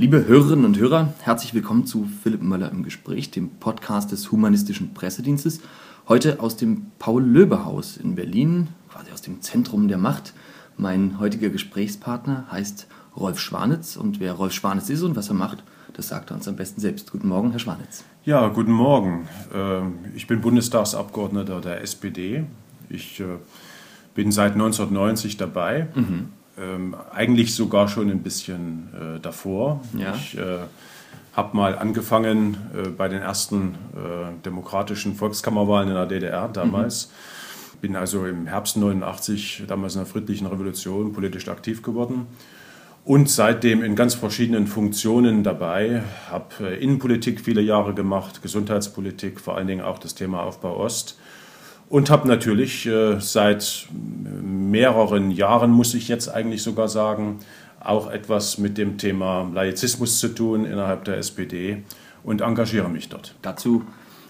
Liebe Hörerinnen und Hörer, herzlich willkommen zu Philipp Möller im Gespräch, dem Podcast des Humanistischen Pressedienstes. Heute aus dem Paul-Löbe-Haus in Berlin, quasi aus dem Zentrum der Macht. Mein heutiger Gesprächspartner heißt Rolf Schwanitz und wer Rolf Schwanitz ist und was er macht, das sagt er uns am besten selbst. Guten Morgen, Herr Schwanitz. Ja, guten Morgen. Ähm, ich bin Bundestagsabgeordneter der SPD. Ich äh, bin seit 1990 dabei. Mhm ähm, eigentlich sogar schon ein bisschen äh, davor. Ja. Ich äh, habe mal angefangen äh, bei den ersten äh, demokratischen Volkskammerwahlen in der DDR damals. Mhm. Bin also im Herbst 89, damals in der friedlichen Revolution, politisch aktiv geworden. Und seitdem in ganz verschiedenen Funktionen dabei. Habe äh, Innenpolitik viele Jahre gemacht, Gesundheitspolitik, vor allen Dingen auch das Thema Aufbau Ost und habe natürlich äh, seit mehreren Jahren, muss ich jetzt eigentlich sogar sagen, auch etwas mit dem Thema Laizismus zu tun innerhalb der SPD und engagiere mich dort. Dazu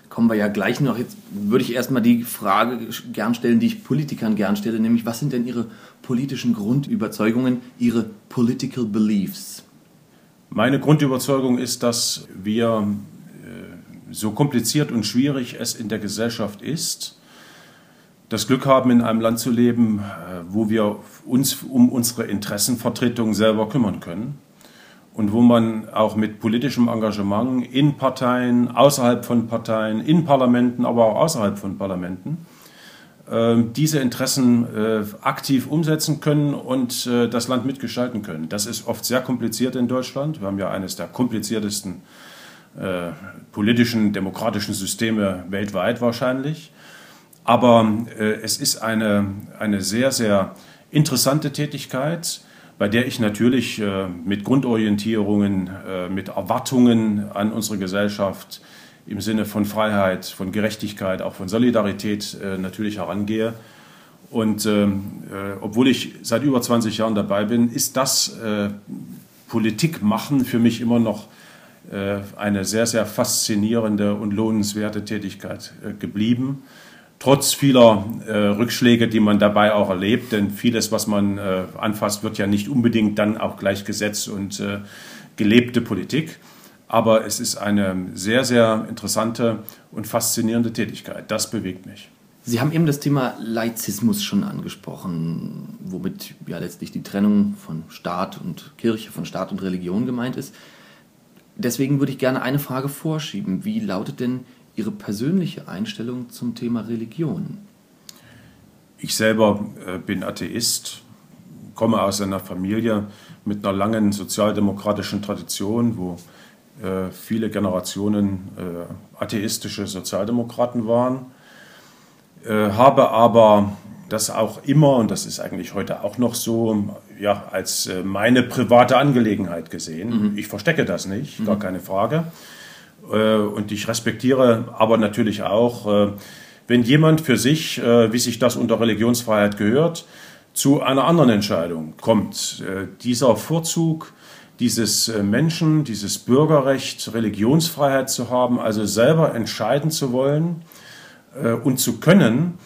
kommen wir ja gleich noch. Jetzt würde ich erstmal die Frage gern stellen, die ich Politikern gern stelle, nämlich was sind denn Ihre politischen Grundüberzeugungen, Ihre political beliefs? Meine Grundüberzeugung ist, dass wir, äh, so kompliziert und schwierig es in der Gesellschaft ist, das Glück haben, in einem Land zu leben, äh, wo wir uns um unsere Interessenvertretung selber kümmern können und wo man auch mit politischem Engagement in Parteien, außerhalb von Parteien, in Parlamenten, aber auch außerhalb von Parlamenten ähm, diese Interessen äh, aktiv umsetzen können und äh, das Land mitgestalten können. Das ist oft sehr kompliziert in Deutschland. Wir haben ja eines der kompliziertesten politischen, demokratischen Systeme weltweit wahrscheinlich. Aber äh, es ist eine, eine sehr, sehr interessante Tätigkeit, bei der ich natürlich äh, mit Grundorientierungen, äh, mit Erwartungen an unsere Gesellschaft im Sinne von Freiheit, von Gerechtigkeit, auch von Solidarität äh, natürlich herangehe. Und ähm, äh, obwohl ich seit über 20 Jahren dabei bin, ist das äh, Politik machen für mich immer noch eine sehr, sehr faszinierende und lohnenswerte Tätigkeit geblieben trotz vieler äh, Rückschläge, die man dabei auch erlebt, denn vieles, was man äh, anfasst, wird ja nicht unbedingt dann auch gleich Gesetz und äh, gelebte Politik. Aber es ist eine sehr, sehr interessante und faszinierende Tätigkeit. Das bewegt mich. Sie haben eben das Thema Laizismus schon angesprochen, womit ja letztlich die Trennung von Staat und Kirche, von Staat und Religion gemeint ist. Deswegen würde ich gerne eine Frage vorschieben. Wie lautet denn Ihre persönliche Einstellung zum Thema Religion? Ich selber äh, bin Atheist, komme aus einer Familie mit einer langen sozialdemokratischen Tradition, wo äh, viele Generationen äh, atheistische Sozialdemokraten waren, habe aber das auch immer, und das ist eigentlich heute auch noch so, ja, als meine private Angelegenheit gesehen. Mhm. Ich verstecke das nicht, mhm. gar keine Frage. Äh, und ich respektiere aber natürlich auch, äh, wenn jemand für sich, äh, wie sich das unter Religionsfreiheit gehört, zu einer anderen Entscheidung kommt. Dieser Vorzug dieses Menschen, dieses Bürgerrecht, Religionsfreiheit zu haben, also selber entscheiden zu wollen und zu können,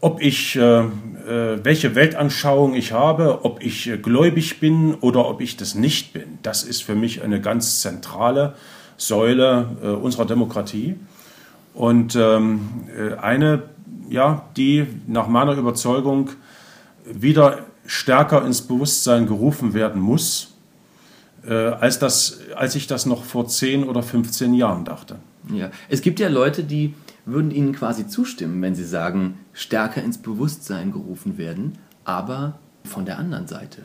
ob ich, welche Weltanschauung ich habe, ob ich gläubig bin oder ob ich das nicht bin. Das ist für mich eine ganz zentrale Säule äh, unserer Demokratie. Und ähm, äh, eine, ja, die nach meiner Überzeugung wieder stärker ins Bewusstsein gerufen werden muss, äh, als, das, als ich das noch vor 10 oder 15 Jahren dachte. Ja, es gibt ja Leute, die würden Ihnen quasi zustimmen, wenn Sie sagen, stärker ins Bewusstsein gerufen werden, aber von der anderen Seite,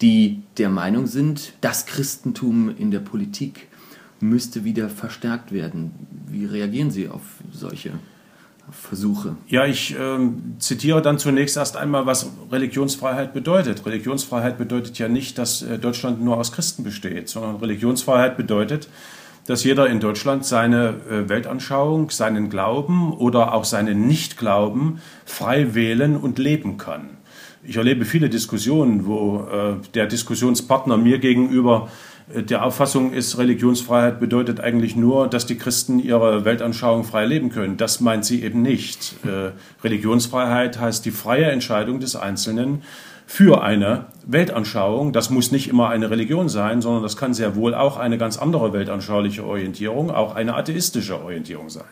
die der Meinung sind, das Christentum in der Politik müsste wieder verstärkt werden. Wie reagieren Sie auf solche Versuche? Ja, ich äh, zitiere dann zunächst erst einmal, was Religionsfreiheit bedeutet. Religionsfreiheit bedeutet ja nicht, dass äh, Deutschland nur aus Christen besteht, sondern Religionsfreiheit bedeutet, dass jeder in Deutschland seine äh, Weltanschauung, seinen Glauben oder auch seinen Nichtglauben frei wählen und leben kann. Ich erlebe viele Diskussionen, wo äh, der Diskussionspartner mir gegenüber der Auffassung ist, Religionsfreiheit bedeutet eigentlich nur, dass die Christen ihre Weltanschauung frei leben können. Das meint sie eben nicht. Äh, Religionsfreiheit heißt die freie Entscheidung des Einzelnen für eine Weltanschauung, das muss nicht immer eine Religion sein, sondern das kann sehr wohl auch eine ganz andere weltanschauliche Orientierung, auch eine atheistische Orientierung sein.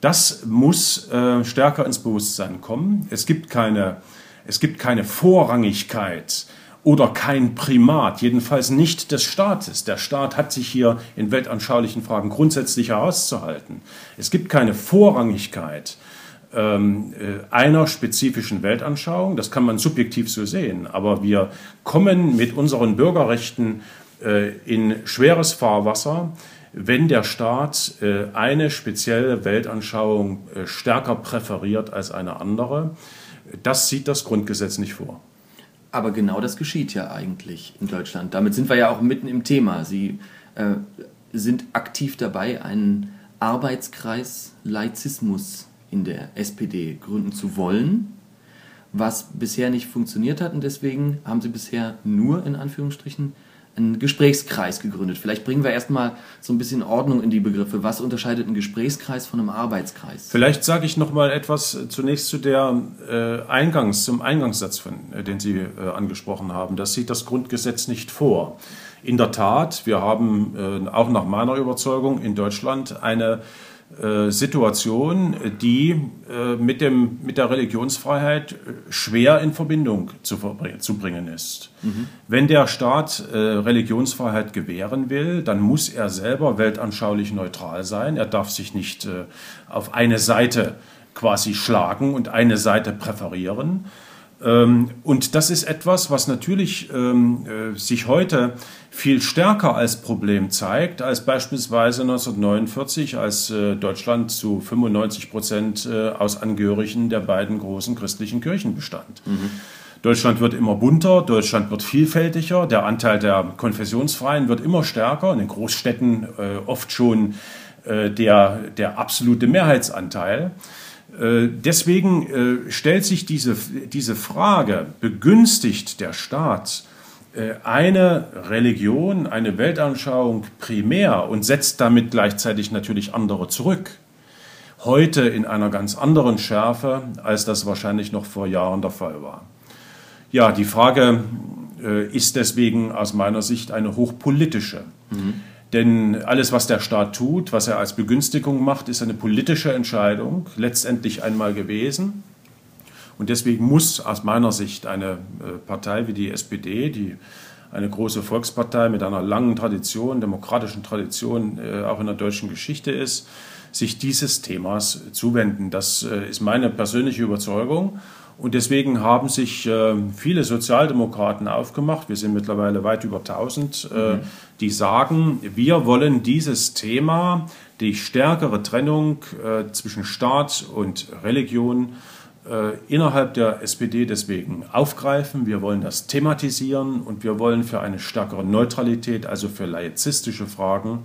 Das muss äh, stärker ins Bewusstsein kommen. Es gibt keine, es gibt keine Vorrangigkeit oder kein Primat, jedenfalls nicht des Staates. Der Staat hat sich hier in weltanschaulichen Fragen grundsätzlich herauszuhalten. Es gibt keine Vorrangigkeit ähm, äh, einer spezifischen Weltanschauung. Das kann man subjektiv so sehen. Aber wir kommen mit unseren Bürgerrechten äh, in schweres Fahrwasser, wenn der Staat äh, eine spezielle Weltanschauung stärker präferiert als eine andere. Das sieht das Grundgesetz nicht vor. Aber genau das geschieht ja eigentlich in Deutschland. Damit sind wir ja auch mitten im Thema. Sie äh, sind aktiv dabei, einen Arbeitskreis Laizismus in der SPD gründen zu wollen, was bisher nicht funktioniert hat. Und deswegen haben Sie bisher nur in Anführungsstrichen einen Gesprächskreis gegründet. Vielleicht bringen wir erstmal so ein bisschen Ordnung in die Begriffe. Was unterscheidet ein Gesprächskreis von einem Arbeitskreis? Vielleicht sage ich noch mal etwas zunächst zu der äh, Eingangs, zum Eingangssatz, von, äh, den Sie äh, angesprochen haben. Das sieht das Grundgesetz nicht vor. In der Tat, wir haben äh, auch nach meiner Überzeugung in Deutschland eine äh, Situation, die äh, mit, dem, mit der Religionsfreiheit äh, schwer in Verbindung zu, zu bringen ist. Mhm. Wenn der Staat Religionsfreiheit gewähren will, dann muss er selber weltanschaulich neutral sein. Er darf sich nicht auf eine Seite quasi schlagen und eine Seite präferieren. Ähm, und das ist etwas, was natürlich ähm, äh, sich heute viel stärker als Problem zeigt, als beispielsweise 1949, als äh, Deutschland zu 95 Prozent äh, aus Angehörigen der beiden großen christlichen Kirchen bestand. Mhm. Deutschland wird immer bunter, Deutschland wird vielfältiger, der Anteil der Konfessionsfreien wird immer stärker, in den Großstädten oft schon der, der absolute Mehrheitsanteil. Äh, deswegen äh, stellt sich diese, diese Frage, begünstigt der Staat äh, eine Religion, eine Weltanschauung primär und setzt damit gleichzeitig natürlich andere zurück, heute in einer ganz anderen Schärfe, als das wahrscheinlich noch vor Jahren der Fall war. Ja, die Frage ist deswegen aus meiner Sicht eine hochpolitische. Mhm. Denn alles, was der Staat tut, was er als Begünstigung macht, ist eine politische Entscheidung, letztendlich einmal gewesen. Und deswegen muss aus meiner Sicht eine äh, Partei wie die SPD, die eine große Volkspartei mit einer langen Tradition, demokratischen Tradition, äh, auch in der deutschen Geschichte ist, sich dieses Themas zuwenden. Das äh, ist meine persönliche Überzeugung. Und deswegen haben sich äh, viele Sozialdemokraten aufgemacht, wir sind mittlerweile weit über 1000, äh, mhm. die sagen, wir wollen dieses Thema, die stärkere Trennung äh, zwischen Staat und Religion, innerhalb der SPD deswegen aufgreifen. Wir wollen das thematisieren und wir wollen für eine stärkere Neutralität, also für laizistische Fragen,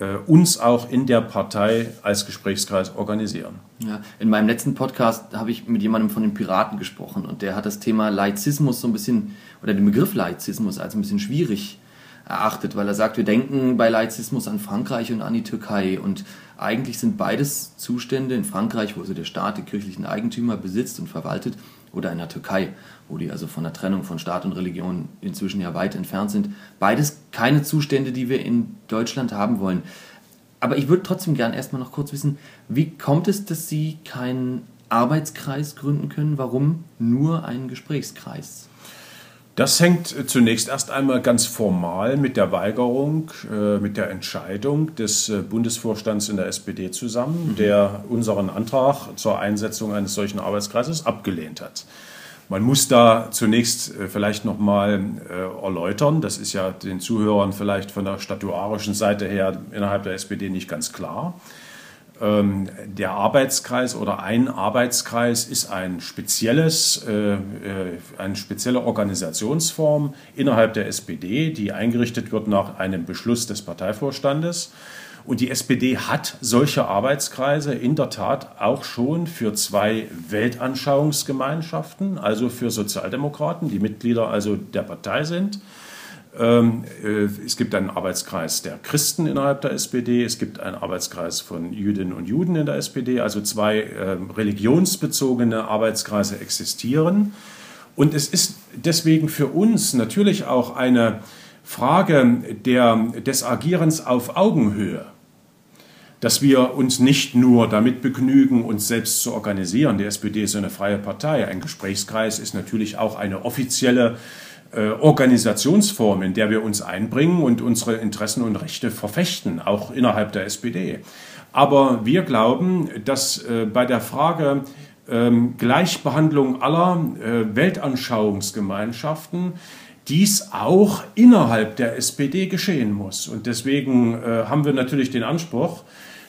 äh, uns auch in der Partei als Gesprächskreis organisieren. Ja, in meinem letzten Podcast habe ich mit jemandem von den Piraten gesprochen und der hat das Thema Laizismus so ein bisschen, oder den Begriff Laizismus als ein bisschen schwierig erachtet, weil er sagt, wir denken bei Laizismus an Frankreich und an die Türkei und eigentlich sind beides Zustände in Frankreich, wo also der Staat die kirchlichen Eigentümer besitzt und verwaltet, oder in der Türkei, wo die also von der Trennung von Staat und Religion inzwischen ja weit entfernt sind. Beides keine Zustände, die wir in Deutschland haben wollen. Aber ich würde trotzdem gerne erstmal noch kurz wissen, wie kommt es, dass Sie keinen Arbeitskreis gründen können? Warum nur einen Gesprächskreis? Das hängt zunächst erst einmal ganz formal mit der Weigerung, äh, mit der Entscheidung des äh, Bundesvorstands in der SPD zusammen, mhm. der unseren Antrag zur Einsetzung eines solchen Arbeitskreises abgelehnt hat. Man muss da zunächst äh, vielleicht nochmal erläutern, das ist ja den Zuhörern vielleicht von der statuarischen Seite her innerhalb der SPD nicht ganz klar. Ähm, der Arbeitskreis oder ein Arbeitskreis ist ein spezielles, äh, äh, eine spezielle Organisationsform innerhalb der SPD, die eingerichtet wird nach einem Beschluss des Parteivorstandes. Und die SPD hat solche Arbeitskreise in der Tat auch schon für zwei Weltanschauungsgemeinschaften, also für Sozialdemokraten, die Mitglieder also der Partei sind es gibt einen Arbeitskreis der Christen innerhalb der SPD, es gibt einen Arbeitskreis von Jüdinnen und Juden in der SPD, also zwei ähm, religionsbezogene Arbeitskreise existieren. Und es ist deswegen für uns natürlich auch eine Frage der, des Agierens auf Augenhöhe dass wir uns nicht nur damit begnügen, uns selbst zu organisieren. Die SPD ist eine freie Partei. Ein Gesprächskreis ist natürlich auch eine offizielle äh, Organisationsform, in der wir uns einbringen und unsere Interessen und Rechte verfechten, auch innerhalb der SPD. Aber wir glauben, dass äh, bei der Frage ähm, Gleichbehandlung aller äh, Weltanschauungsgemeinschaften dies auch innerhalb der SPD geschehen muss. Und deswegen haben wir natürlich den Anspruch,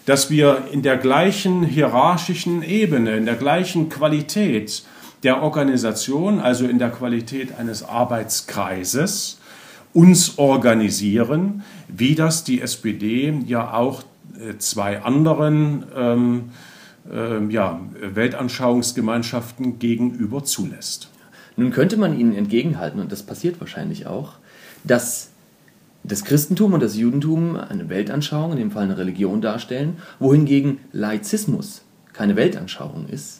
dass wir in der gleichen hierarchischen Ebene, in der gleichen Qualität der Organisation, also in der Qualität eines Arbeitskreises, uns organisieren, wie das die SPD ja auch äh, zwei anderen ähm, äh, ja, Weltanschauungsgemeinschaften gegenüber zulässt. Nun könnte man ihnen entgegenhalten, und das passiert wahrscheinlich auch, dass das Christentum und das Judentum eine Weltanschauung, in dem Fall eine Religion darstellen, wohingegen Laizismus keine Weltanschauung ist,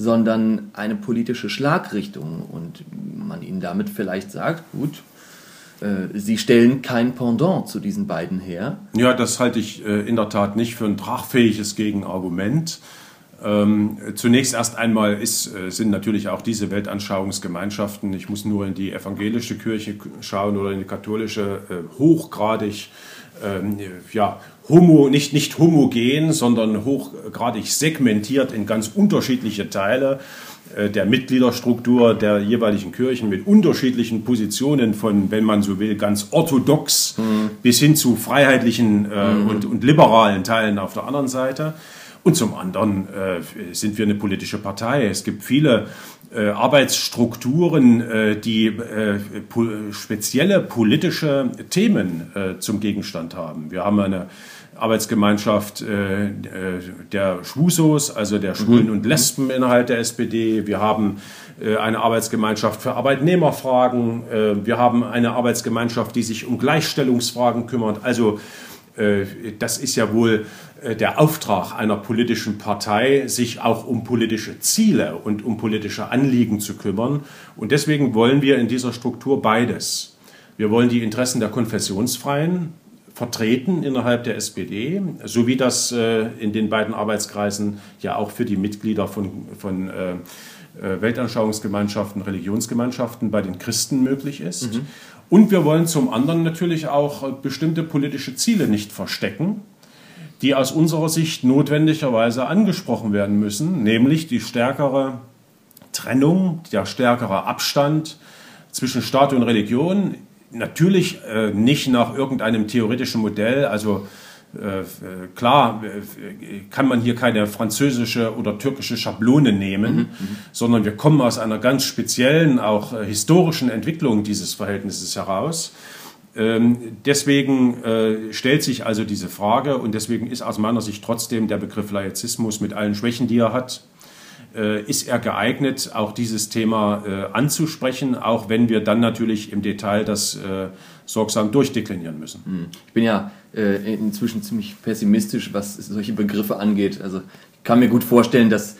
sondern eine politische Schlagrichtung und man ihnen damit vielleicht sagt, gut, äh, sie stellen kein Pendant zu diesen beiden her. Ja, das halte ich äh, in der Tat nicht für ein tragfähiges Gegenargument. Ähm, zunächst erst einmal ist, äh, sind natürlich auch diese Weltanschauungsgemeinschaften, ich muss nur in die evangelische Kirche schauen oder in die katholische, äh, hochgradig, ähm, ja, homo, nicht, nicht homogen, sondern hochgradig segmentiert in ganz unterschiedliche Teile äh, der Mitgliederstruktur der jeweiligen Kirchen mit unterschiedlichen Positionen von, wenn man so will, ganz orthodox mhm. bis hin zu freiheitlichen äh, mhm. und, und liberalen Teilen auf der anderen Seite. Und zum anderen äh, sind wir eine politische Partei. Es gibt viele äh, Arbeitsstrukturen, äh, die äh, po spezielle politische Themen zum Gegenstand haben. Wir haben eine Arbeitsgemeinschaft äh, äh, der Schwusos, also der Schwulen mhm. und Lesben innerhalb der SPD. Wir haben eine Arbeitsgemeinschaft für Arbeitnehmerfragen. wir haben eine Arbeitsgemeinschaft, die sich um Gleichstellungsfragen kümmert. Also das ist ja wohl äh, der Auftrag einer politischen Partei, sich auch um politische Ziele und um politische Anliegen zu kümmern. Und deswegen wollen wir in dieser Struktur beides. Wir wollen die Interessen der Konfessionsfreien vertreten innerhalb der SPD, so wie das äh, in den beiden Arbeitskreisen ja auch für die Mitglieder von, von äh, Weltanschauungsgemeinschaften, Religionsgemeinschaften bei den Christen möglich ist. Mhm. Und wir wollen zum anderen natürlich auch bestimmte politische Ziele nicht verstecken die aus unserer Sicht notwendigerweise angesprochen werden müssen, nämlich die stärkere Trennung, der stärkere Abstand zwischen Staat und Religion. Natürlich äh, nicht nach irgendeinem theoretischen Modell, also äh, klar äh, kann man hier keine französische oder türkische Schablone nehmen, mhm, mhm. sondern wir kommen aus einer ganz speziellen, auch äh, historischen Entwicklung dieses Verhältnisses heraus. Ähm, deswegen äh, stellt sich also diese Frage und deswegen ist aus meiner Sicht trotzdem der Begriff Laizismus mit allen Schwächen, die er hat, äh, ist er geeignet, auch dieses Thema äh, anzusprechen, auch wenn wir dann natürlich im Detail das sorgsam durchdeklinieren müssen. Hm. Ich bin ja inzwischen ziemlich pessimistisch, was solche Begriffe angeht. Also ich kann mir gut vorstellen, dass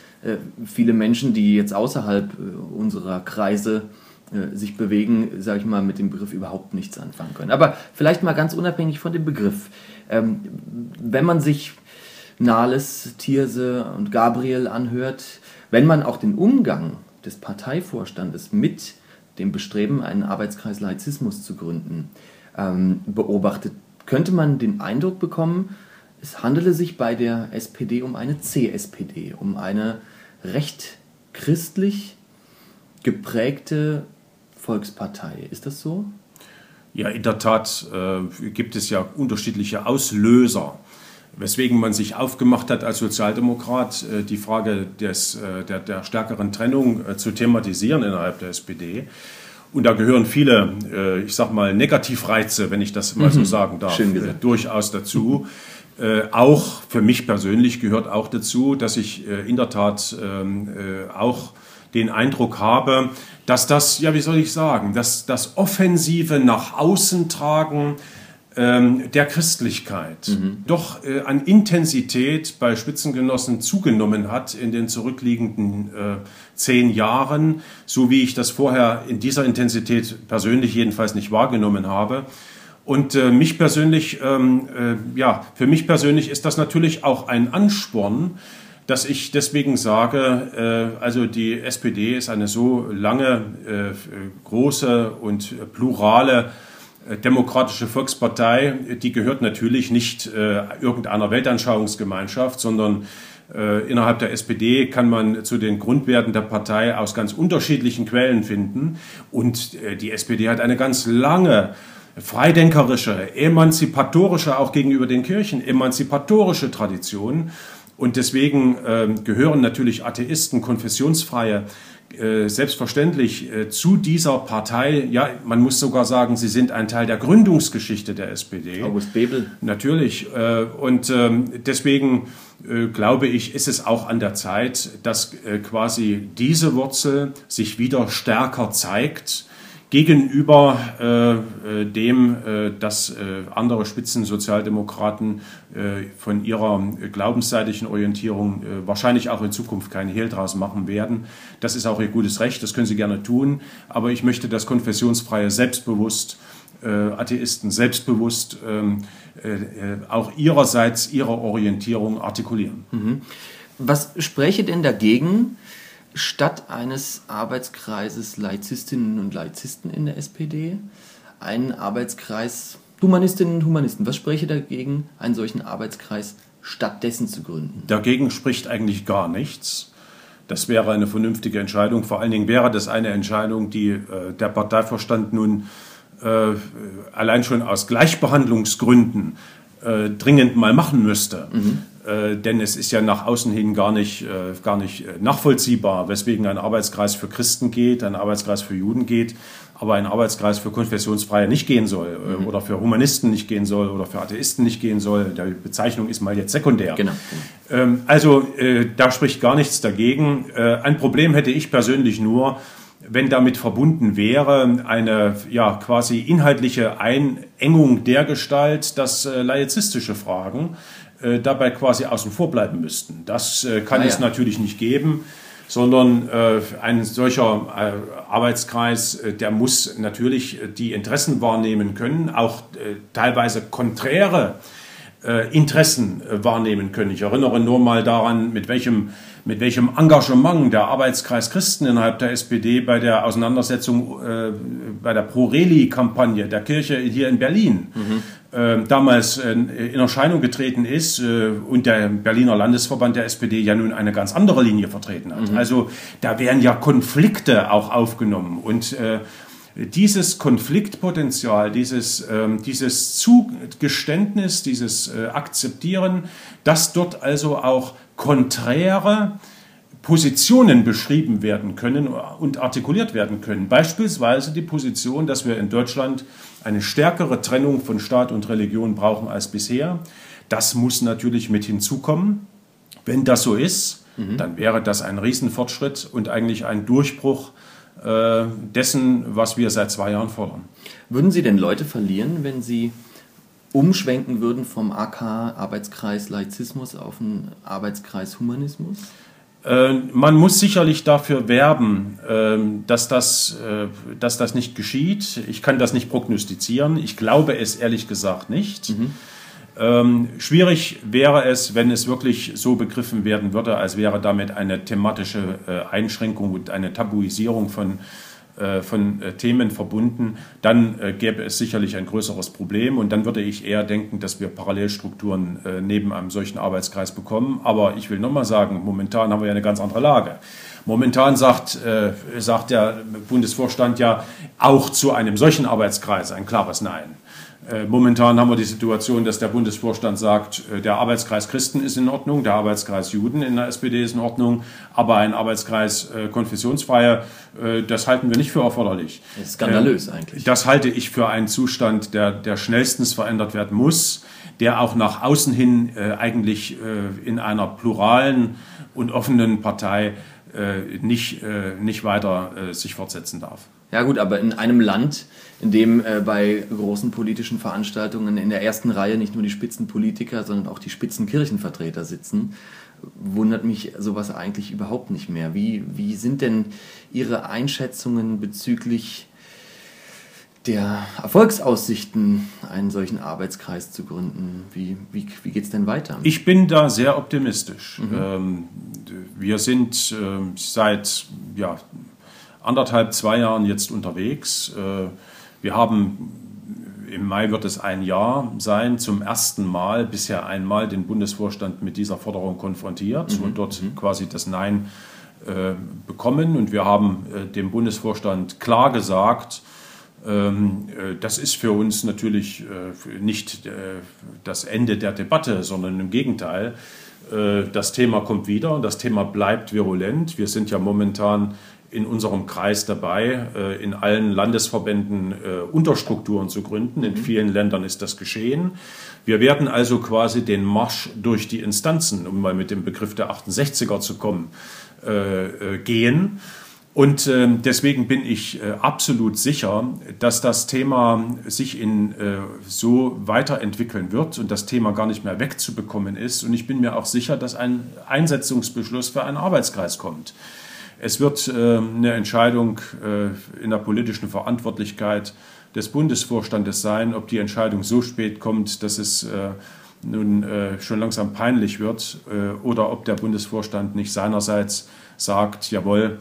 viele Menschen, die jetzt außerhalb unserer Kreise äh, sich bewegen, sage ich mal, mit dem Begriff überhaupt nichts anfangen können. Aber vielleicht mal ganz unabhängig von dem Begriff. Ähm, wenn man sich Nahles, Thierse und Gabriel anhört, wenn man auch den Umgang des Parteivorstandes mit dem Bestreben, einen Arbeitskreis Laizismus zu gründen, ähm, beobachtet, könnte man den Eindruck bekommen, es handele sich bei der SPD um eine CSPD, um eine recht christlich geprägte Volkspartei. Ist das so? Ja, in der Tat äh, gibt es ja unterschiedliche Auslöser, weswegen man sich aufgemacht hat, als Sozialdemokrat äh, die Frage des, äh, der, der, stärkeren Trennung äh, zu thematisieren innerhalb der SPD. Und da gehören viele, äh, ich sag mal, Negativreize, wenn ich das mal mhm. so sagen darf, äh, durchaus dazu. auch für mich persönlich gehört auch dazu, dass ich in der Tat ähm, auch den Eindruck habe, dass das, ja, wie soll ich sagen, dass das offensive nach außen tragen der Christlichkeit mhm. doch äh, an Intensität bei Spitzengenossen zugenommen hat in den zurückliegenden äh, zehn Jahren, so wie ich das vorher in dieser Intensität persönlich jedenfalls nicht wahrgenommen habe. Und äh, mich persönlich, ähm, äh, ja, für mich persönlich ist das natürlich auch ein Ansporn, dass ich deswegen sage, äh, also die SPD ist eine so lange, äh, große und plurale demokratische Volkspartei, die gehört natürlich nicht äh, irgendeiner Weltanschauungsgemeinschaft, sondern äh, innerhalb der SPD kann man zu den Grundwerten der Partei aus ganz unterschiedlichen Quellen finden. Und äh, die SPD hat eine ganz lange freidenkerische, emanzipatorische, auch gegenüber den Kirchen, emanzipatorische Tradition. Und deswegen äh, gehören natürlich Atheisten, Konfessionsfreie äh, selbstverständlich äh, zu dieser Partei, ja, man muss sogar sagen, sie sind ein Teil der Gründungsgeschichte der SPD. August Bebel. Natürlich. Äh, und ähm, deswegen glaube ich, ist es auch an der Zeit, dass quasi diese Wurzel sich wieder stärker zeigt gegenüber äh, dem, äh, dass äh, andere Spitzensozialdemokraten äh, von ihrer glaubensseitigen Orientierung äh, wahrscheinlich auch in Zukunft keinen Hehl draus machen werden. Das ist auch ihr gutes Recht, das können sie gerne tun, aber ich möchte das konfessionsfreie selbstbewusst äh, Atheisten selbstbewusst ähm, auch ihrerseits ihre Orientierung artikulieren. Mhm. Was spräche denn dagegen, statt eines Arbeitskreises Laizistinnen und Laizisten in der SPD einen Arbeitskreis Humanistinnen und Humanisten. Was spreche dagegen, einen solchen Arbeitskreis stattdessen zu gründen? Dagegen spricht eigentlich gar nichts. Das wäre eine vernünftige Entscheidung. Vor allen Dingen wäre das eine Entscheidung, die äh, der Parteivorstand nun äh, allein schon aus Gleichbehandlungsgründen äh, dringend mal machen müsste. Mhm. Äh, denn es ist ja nach außen hin gar nicht, äh, gar nicht äh, nachvollziehbar, weswegen ein Arbeitskreis für Christen geht, ein Arbeitskreis für Juden geht, aber ein Arbeitskreis für Konfessionsfreie nicht gehen soll mhm. oder für Humanisten nicht gehen soll oder für Atheisten nicht gehen soll. Die Bezeichnung ist mal jetzt sekundär. Genau. Ähm, also da spricht gar nichts dagegen. Ein Problem hätte ich persönlich nur, wenn damit verbunden wäre eine ja quasi inhaltliche Einengung der Gestalt, dass äh, laizistische Fragen äh, dabei quasi außen vor bleiben müssten. Das äh, kann ah, es natürlich nicht geben, sondern äh, ein solcher äh, Arbeitskreis, äh, der muss natürlich die Interessen wahrnehmen können, auch teilweise konträre Interessen wahrnehmen können. Ich erinnere nur mal daran, mit welchem mit welchem Engagement der Arbeitskreis Christen innerhalb der SPD bei der Auseinandersetzung, äh, bei der Pro-Reli-Kampagne der Kirche hier in Berlin mhm. Äh, damals äh, in Erscheinung getreten ist äh, und der Berliner Landesverband der SPD ja nun eine ganz andere Linie vertreten hat. Mhm. Also da werden ja Konflikte auch aufgenommen und dieses Konfliktpotenzial, dieses, ähm, dieses Zugeständnis, dieses Akzeptieren, dass dort also auch konträre Positionen beschrieben werden können und artikuliert werden können. Beispielsweise die Position, dass wir in Deutschland eine stärkere Trennung von Staat und Religion brauchen als bisher. Das muss natürlich mit hinzukommen. Wenn das so ist, mhm. dann wäre das ein Riesenfortschritt und eigentlich ein Durchbruch äh, dessen, was wir seit zwei Jahren fordern. Würden Sie denn Leute verlieren, wenn Sie umschwenken würden vom AK Arbeitskreis Laizismus auf einen Arbeitskreis Humanismus? Äh, man muss sicherlich dafür werben, ähm, dass das, äh, dass das nicht geschieht. Ich kann das nicht prognostizieren. Ich glaube es ehrlich gesagt nicht. Mhm. Ähm, schwierig wäre es, wenn es wirklich so begriffen werden würde, als wäre damit eine thematische äh, Einschränkung und eine Tabuisierung von von äh, Themen verbunden, dann äh, gäbe es sicherlich ein größeres Problem und dann würde ich eher denken, dass wir Parallelstrukturen neben einem solchen Arbeitskreis bekommen. Aber ich will nochmal sagen, momentan haben wir ja eine ganz andere Lage. Momentan sagt, sagt der Bundesvorstand ja auch zu einem solchen Arbeitskreis ein klares Nein. Äh, momentan haben wir die Situation, dass der Bundesvorstand sagt, äh, der Arbeitskreis Christen ist in Ordnung, der Arbeitskreis Juden in der SPD ist in Ordnung, aber ein Arbeitskreis äh, Konfessionsfreier, das halten wir nicht für erforderlich. Das ist skandalös eigentlich. Das halte ich für einen Zustand, der, der schnellstens verändert werden muss, der auch nach außen hin eigentlich in einer pluralen und offenen Partei nicht, äh, nicht weiter äh, sich fortsetzen darf. Ja gut, aber in einem Land, in dem äh, bei großen politischen Veranstaltungen in der ersten Reihe nicht nur die Spitzenpolitiker, sondern auch die Spitzenkirchenvertreter sitzen, wundert mich sowas eigentlich überhaupt nicht mehr. Wie, wie sind denn Ihre Einschätzungen bezüglich der Erfolgsaussichten, einen solchen Arbeitskreis zu gründen? Wie, wie, wie geht es denn weiter? Ich bin da sehr optimistisch. Mhm. Ähm, wir sind äh, seit ja, anderthalb, zwei Jahren jetzt unterwegs. Äh, wir haben im Mai wird es ein Jahr sein, zum ersten Mal, bisher einmal, den Bundesvorstand mit dieser Forderung konfrontiert mhm. und dort mhm. quasi das Nein äh, bekommen. Und wir haben äh, dem Bundesvorstand klar gesagt, ähm, das ist für uns natürlich äh, nicht äh, das Ende der Debatte, sondern im Gegenteil. Das Thema kommt wieder und das Thema bleibt virulent. Wir sind ja momentan in unserem Kreis dabei, in allen Landesverbänden Unterstrukturen zu gründen. In mhm. vielen Ländern ist das geschehen. Wir werden also quasi den Marsch durch die Instanzen, um mal mit dem Begriff der 68er zu kommen, gehen. Und äh, deswegen bin ich äh, absolut sicher, dass das Thema sich in, äh, so weiterentwickeln wird und das Thema gar nicht mehr wegzubekommen ist. Und ich bin mir auch sicher, dass ein Einsetzungsbeschluss für einen Arbeitskreis kommt. Es wird ähm, eine Entscheidung äh, in der politischen Verantwortlichkeit des Bundesvorstandes sein, ob die Entscheidung so spät kommt, dass es nun schon langsam peinlich wird, oder ob der Bundesvorstand nicht seinerseits sagt, jawohl, ähm,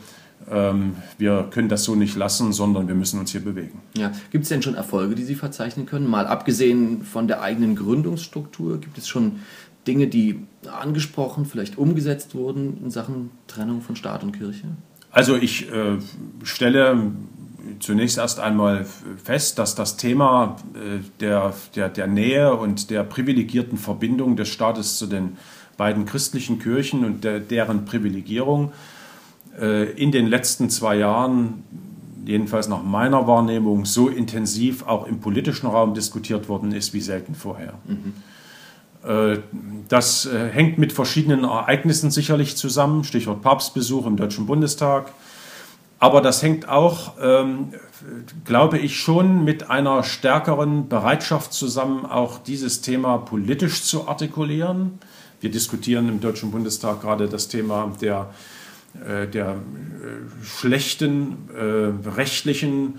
wir können das so nicht lassen, sondern wir müssen uns hier bewegen. Ja. Gibt es denn schon Erfolge, die Sie verzeichnen können? Mal abgesehen von der eigenen Gründungsstruktur, gibt es schon Dinge, die angesprochen, vielleicht umgesetzt wurden in Sachen Trennung von Staat und Kirche? Also ich äh, stelle zunächst erst einmal fest, dass das Thema äh, der, der, der Nähe und der privilegierten Verbindung des Staates zu den beiden christlichen Kirchen und der, deren Privilegierung in den letzten zwei Jahren, jedenfalls nach meiner Wahrnehmung, so intensiv auch im politischen Raum diskutiert worden ist wie selten vorher. Mhm. Das äh, hängt mit verschiedenen Ereignissen sicherlich zusammen, Stichwort Papstbesuch im Deutschen Bundestag. Aber das hängt auch, ähm, glaube ich, schon mit einer stärkeren Bereitschaft zusammen, auch dieses Thema politisch zu artikulieren. Wir diskutieren im Deutschen Bundestag gerade das Thema der äh, der äh, schlechten äh, rechtlichen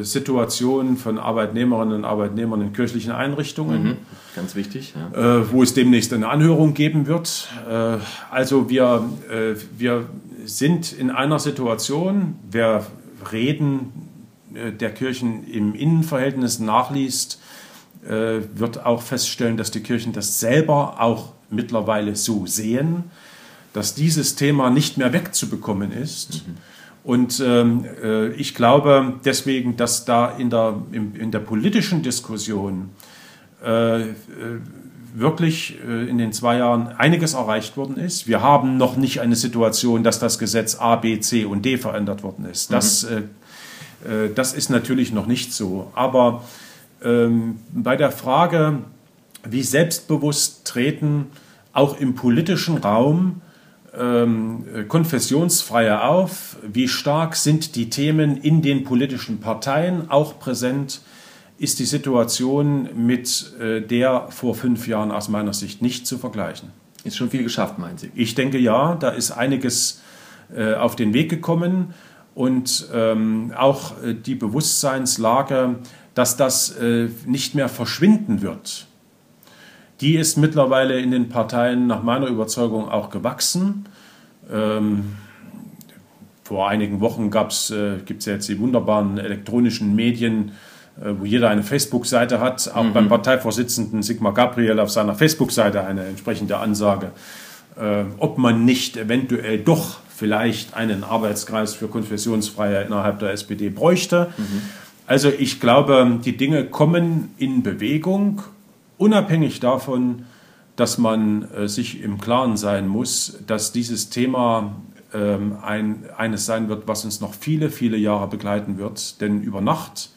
Situation von Arbeitnehmerinnen und Arbeitnehmern in kirchlichen Einrichtungen. Mhm. Ganz wichtig. Ja. Wo es demnächst eine Anhörung geben wird. Also wir, wir sind in einer Situation, wer Reden der Kirchen im Innenverhältnis nachliest, wird auch feststellen, dass die Kirchen das selber auch mittlerweile so sehen dass dieses Thema nicht mehr wegzubekommen ist. Mhm. Und ähm, äh, ich glaube deswegen, dass da in der, in, in der politischen Diskussion äh, äh, wirklich äh, in den zwei Jahren einiges erreicht worden ist. Wir haben noch nicht eine Situation, dass das Gesetz A, B, C und D verändert worden ist. Das, mhm. Äh, äh, das ist natürlich noch nicht so. Aber ähm, bei der Frage, wie selbstbewusst treten auch im politischen Raum ähm, konfessionsfreier auf? Wie stark sind die Themen in den politischen Parteien auch präsent? Ist die Situation mit äh, der vor fünf Jahren aus meiner Sicht nicht zu vergleichen? Ist schon viel geschafft, meinen Sie? Ich denke ja, da ist einiges äh, auf den Weg gekommen und ähm, auch äh, die Bewusstseinslage, dass das äh, nicht mehr verschwinden wird die ist mittlerweile in den Parteien nach meiner Überzeugung auch gewachsen. Ähm, vor einigen Wochen äh, gibt es ja jetzt die wunderbaren elektronischen Medien, äh, wo jeder eine Facebook-Seite hat. Auch mhm. beim Parteivorsitzenden Sigmar Gabriel auf seiner Facebook-Seite eine entsprechende Ansage, äh, ob man nicht eventuell doch vielleicht einen Arbeitskreis für Konfessionsfreiheit innerhalb der SPD bräuchte. Mhm. Also ich glaube, die Dinge kommen in Bewegung unabhängig davon, dass man äh, sich im Klaren sein muss, dass dieses Thema ähm, ein, eines sein wird, was uns noch viele, viele Jahre begleiten wird. Denn über Nacht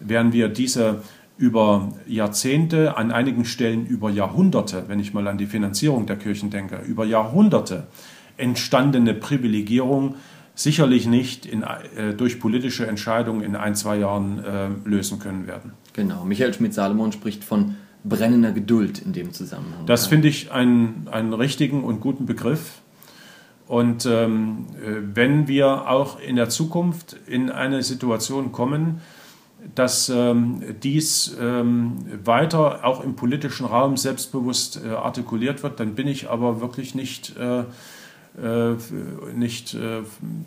werden wir diese über Jahrzehnte, an einigen Stellen über Jahrhunderte, wenn ich mal an die Finanzierung der Kirchen denke, über Jahrhunderte entstandene Privilegierung sicherlich nicht in, äh, durch politische Entscheidungen in ein, zwei Jahren äh, lösen können werden. Genau, Michael Schmidt-Salomon spricht von brennender Geduld in dem Zusammenhang. Das finde ich einen, einen richtigen und guten Begriff. Und ähm, äh, wenn wir auch in der Zukunft in eine Situation kommen, dass ähm, dies ähm, weiter auch im politischen Raum selbstbewusst äh, artikuliert wird, dann bin ich aber wirklich nicht, äh, äh, nicht äh,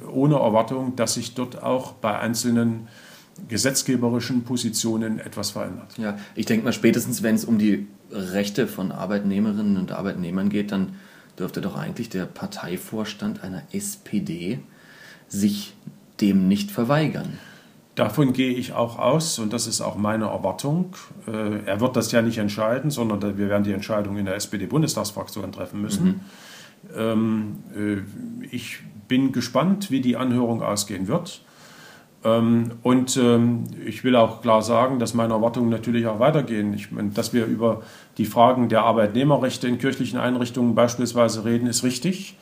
ohne Erwartung, dass sich dort auch bei einzelnen gesetzgeberischen Positionen etwas verändert. Ja, ich denke mal, spätestens wenn es um die Rechte von Arbeitnehmerinnen und Arbeitnehmern geht, dann dürfte doch eigentlich der Parteivorstand einer SPD sich dem nicht verweigern. Davon gehe ich auch aus und das ist auch meine Erwartung. Äh, er wird das ja nicht entscheiden, sondern wir werden die Entscheidung in der SPD-Bundestagsfraktion treffen müssen. Mhm. Ähm, äh, ich bin gespannt, wie die Anhörung ausgehen wird. Ähm, und ähm, ich will auch klar sagen, dass meine Erwartungen natürlich auch weitergehen. Ich meine, dass wir über die Fragen der Arbeitnehmerrechte in kirchlichen Einrichtungen beispielsweise reden, ist richtig.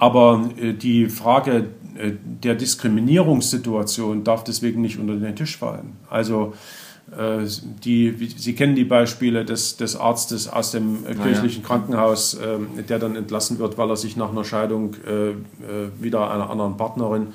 Aber äh, die Frage äh, der Diskriminierungssituation darf deswegen nicht unter den Tisch fallen. Also äh, die, Sie kennen die Beispiele des, des Arztes aus dem kirchlichen ja. Krankenhaus, ähm, der dann entlassen wird, weil er sich nach einer Scheidung wieder einer anderen Partnerin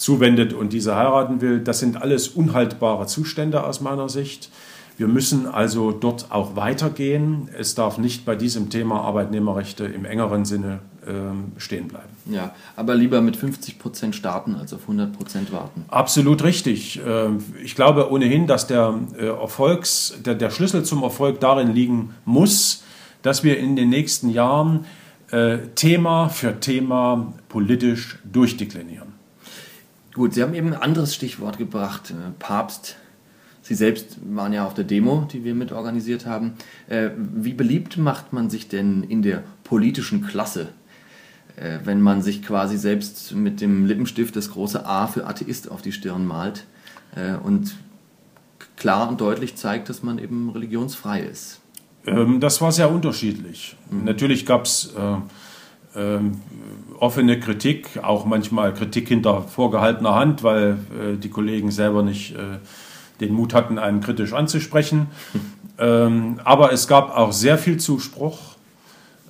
zuwendet und diese heiraten will. Das sind alles unhaltbare Zustände aus meiner Sicht. Wir müssen also dort auch weitergehen. Es darf nicht bei diesem Thema Arbeitnehmerrechte im engeren Sinne ähm, stehen bleiben. Ja, aber lieber mit 50 Prozent starten als auf 100 Prozent warten. Absolut richtig. Ähm, ich glaube ohnehin, dass der äh, Erfolgs, der, der Schlüssel zum Erfolg darin liegen muss, dass wir in den nächsten Jahren äh, Thema für Thema politisch durchdeklinieren. Gut, Sie haben eben ein anderes Stichwort gebracht, äh, Papst. Sie selbst waren ja auf der Demo, die wir mit organisiert haben. Äh, wie beliebt macht man sich denn in der politischen Klasse, äh, wenn man sich quasi selbst mit dem Lippenstift das große A für Atheist auf die Stirn malt und klar und deutlich zeigt, dass man eben religionsfrei ist? Ähm, das war sehr unterschiedlich. Mhm. Natürlich gab es ähm, offene Kritik, auch manchmal Kritik hinter vorgehaltener Hand, weil äh, die Kollegen selber nicht äh, den Mut hatten, einen kritisch anzusprechen. ähm, aber es gab auch sehr viel Zuspruch.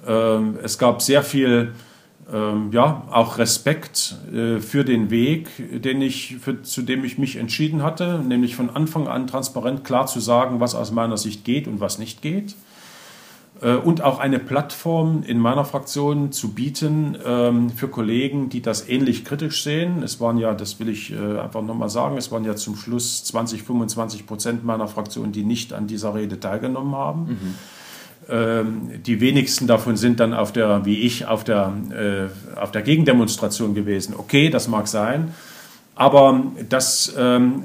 Ähm, es gab sehr viel, ähm, ja, auch Respekt äh, für den Weg, den ich, für, zu dem ich mich entschieden hatte, nämlich von Anfang an transparent klar zu sagen, was aus meiner Sicht geht und was nicht geht. Äh, und auch eine Plattform in meiner Fraktion zu bieten ähm, für Kollegen, die das ähnlich kritisch sehen. Es waren ja, das will ich äh, einfach nochmal sagen, es waren ja zum Schluss 20, 25 Prozent meiner Fraktion, die nicht an dieser Rede teilgenommen haben. Mhm. Ähm, die wenigsten davon sind dann auf der, wie ich, auf der, äh, auf der Gegendemonstration gewesen. Okay, das mag sein. Aber das, ähm,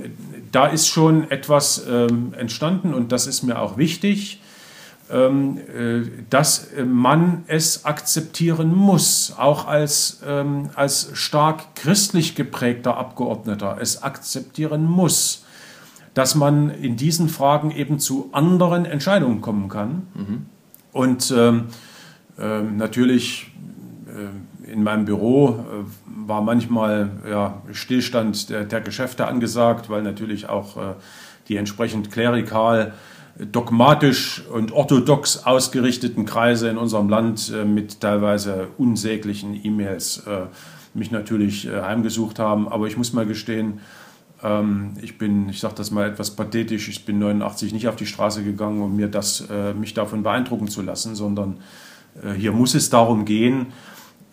da ist schon etwas entstanden und das ist mir auch wichtig ähm, dass man es akzeptieren muss, auch als, ähm, als stark christlich geprägter Abgeordneter es akzeptieren muss, dass man in diesen Fragen eben zu anderen Entscheidungen kommen kann. Mhm. Und ähm, äh, natürlich äh, in meinem Büro äh, war manchmal ja, Stillstand der, der, Geschäfte angesagt, weil natürlich auch äh, die entsprechend klerikal dogmatisch und orthodox ausgerichteten Kreise in unserem Land äh, mit teilweise unsäglichen E-Mails äh, mich natürlich äh, heimgesucht haben. Aber ich muss mal gestehen, ähm, ich bin, ich sage das mal etwas pathetisch, ich bin 89 nicht auf die Straße gegangen, um mir das, mich davon beeindrucken zu lassen, sondern hier muss es darum gehen,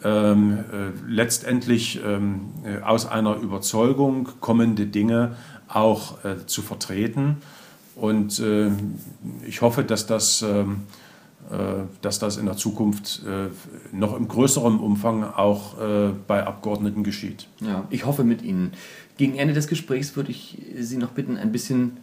ähm, letztendlich ähm, aus einer Überzeugung kommende Dinge auch zu vertreten. Und äh, ich hoffe, dass das, ähm, äh, dass das in der Zukunft äh, noch im größeren Umfang auch äh, bei Abgeordneten geschieht. Ja, ich hoffe mit Ihnen. Gegen Ende des Gesprächs würde ich Sie noch bitten, ein bisschen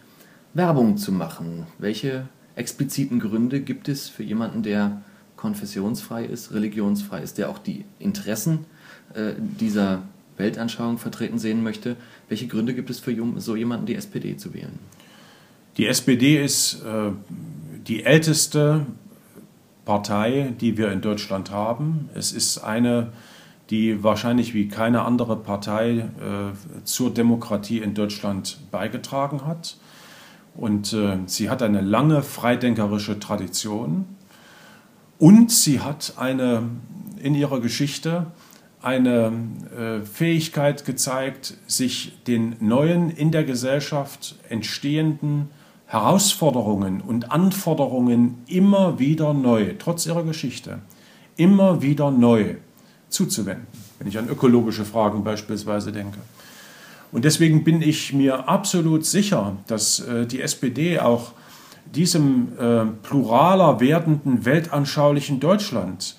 Werbung zu machen. Welche expliziten Gründe gibt es für jemanden, der konfessionsfrei ist, religionsfrei ist, der auch die Interessen äh, dieser Weltanschauung vertreten sehen möchte? Welche Gründe gibt es für so jemanden, die SPD zu wählen? Die SPD ist äh, die älteste Partei, die wir in Deutschland haben. Es ist eine die wahrscheinlich wie keine andere Partei äh, zur Demokratie in Deutschland beigetragen hat. Und äh, sie hat eine lange freidenkerische Tradition und sie hat eine in ihrer Geschichte eine äh, Fähigkeit gezeigt, sich den neuen in der Gesellschaft entstehenden Herausforderungen und Anforderungen immer wieder neu, trotz ihrer Geschichte, immer wieder neu zuzuwenden, wenn ich an ökologische Fragen beispielsweise denke. Und deswegen bin ich mir absolut sicher, dass äh, die SPD auch diesem äh, pluraler werdenden weltanschaulichen Deutschland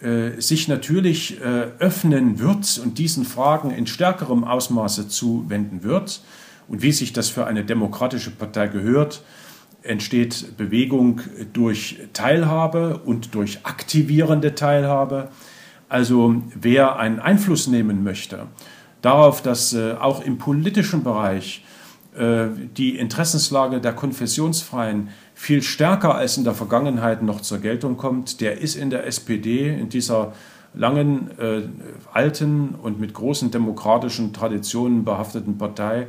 äh, sich natürlich öffnen wird und diesen Fragen in stärkerem Ausmaße zuwenden wird. Und wie sich das für eine demokratische Partei gehört, entsteht Bewegung durch Teilhabe und durch aktivierende Teilhabe. Also wer einen Einfluss nehmen möchte darauf, dass äh, auch im politischen Bereich äh, die Interessenslage der Konfessionsfreien viel stärker als in der Vergangenheit noch zur Geltung kommt, der ist in der SPD, in dieser langen, äh, alten und mit großen demokratischen Traditionen behafteten Partei,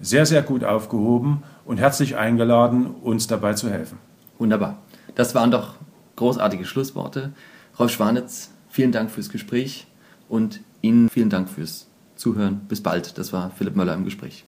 sehr, sehr gut aufgehoben und herzlich eingeladen, uns dabei zu helfen. Wunderbar. Das waren doch großartige Schlussworte. Rolf Schwanitz, vielen Dank fürs Gespräch und Ihnen vielen Dank fürs Zuhören. Bis bald. Das war Philipp Möller im Gespräch.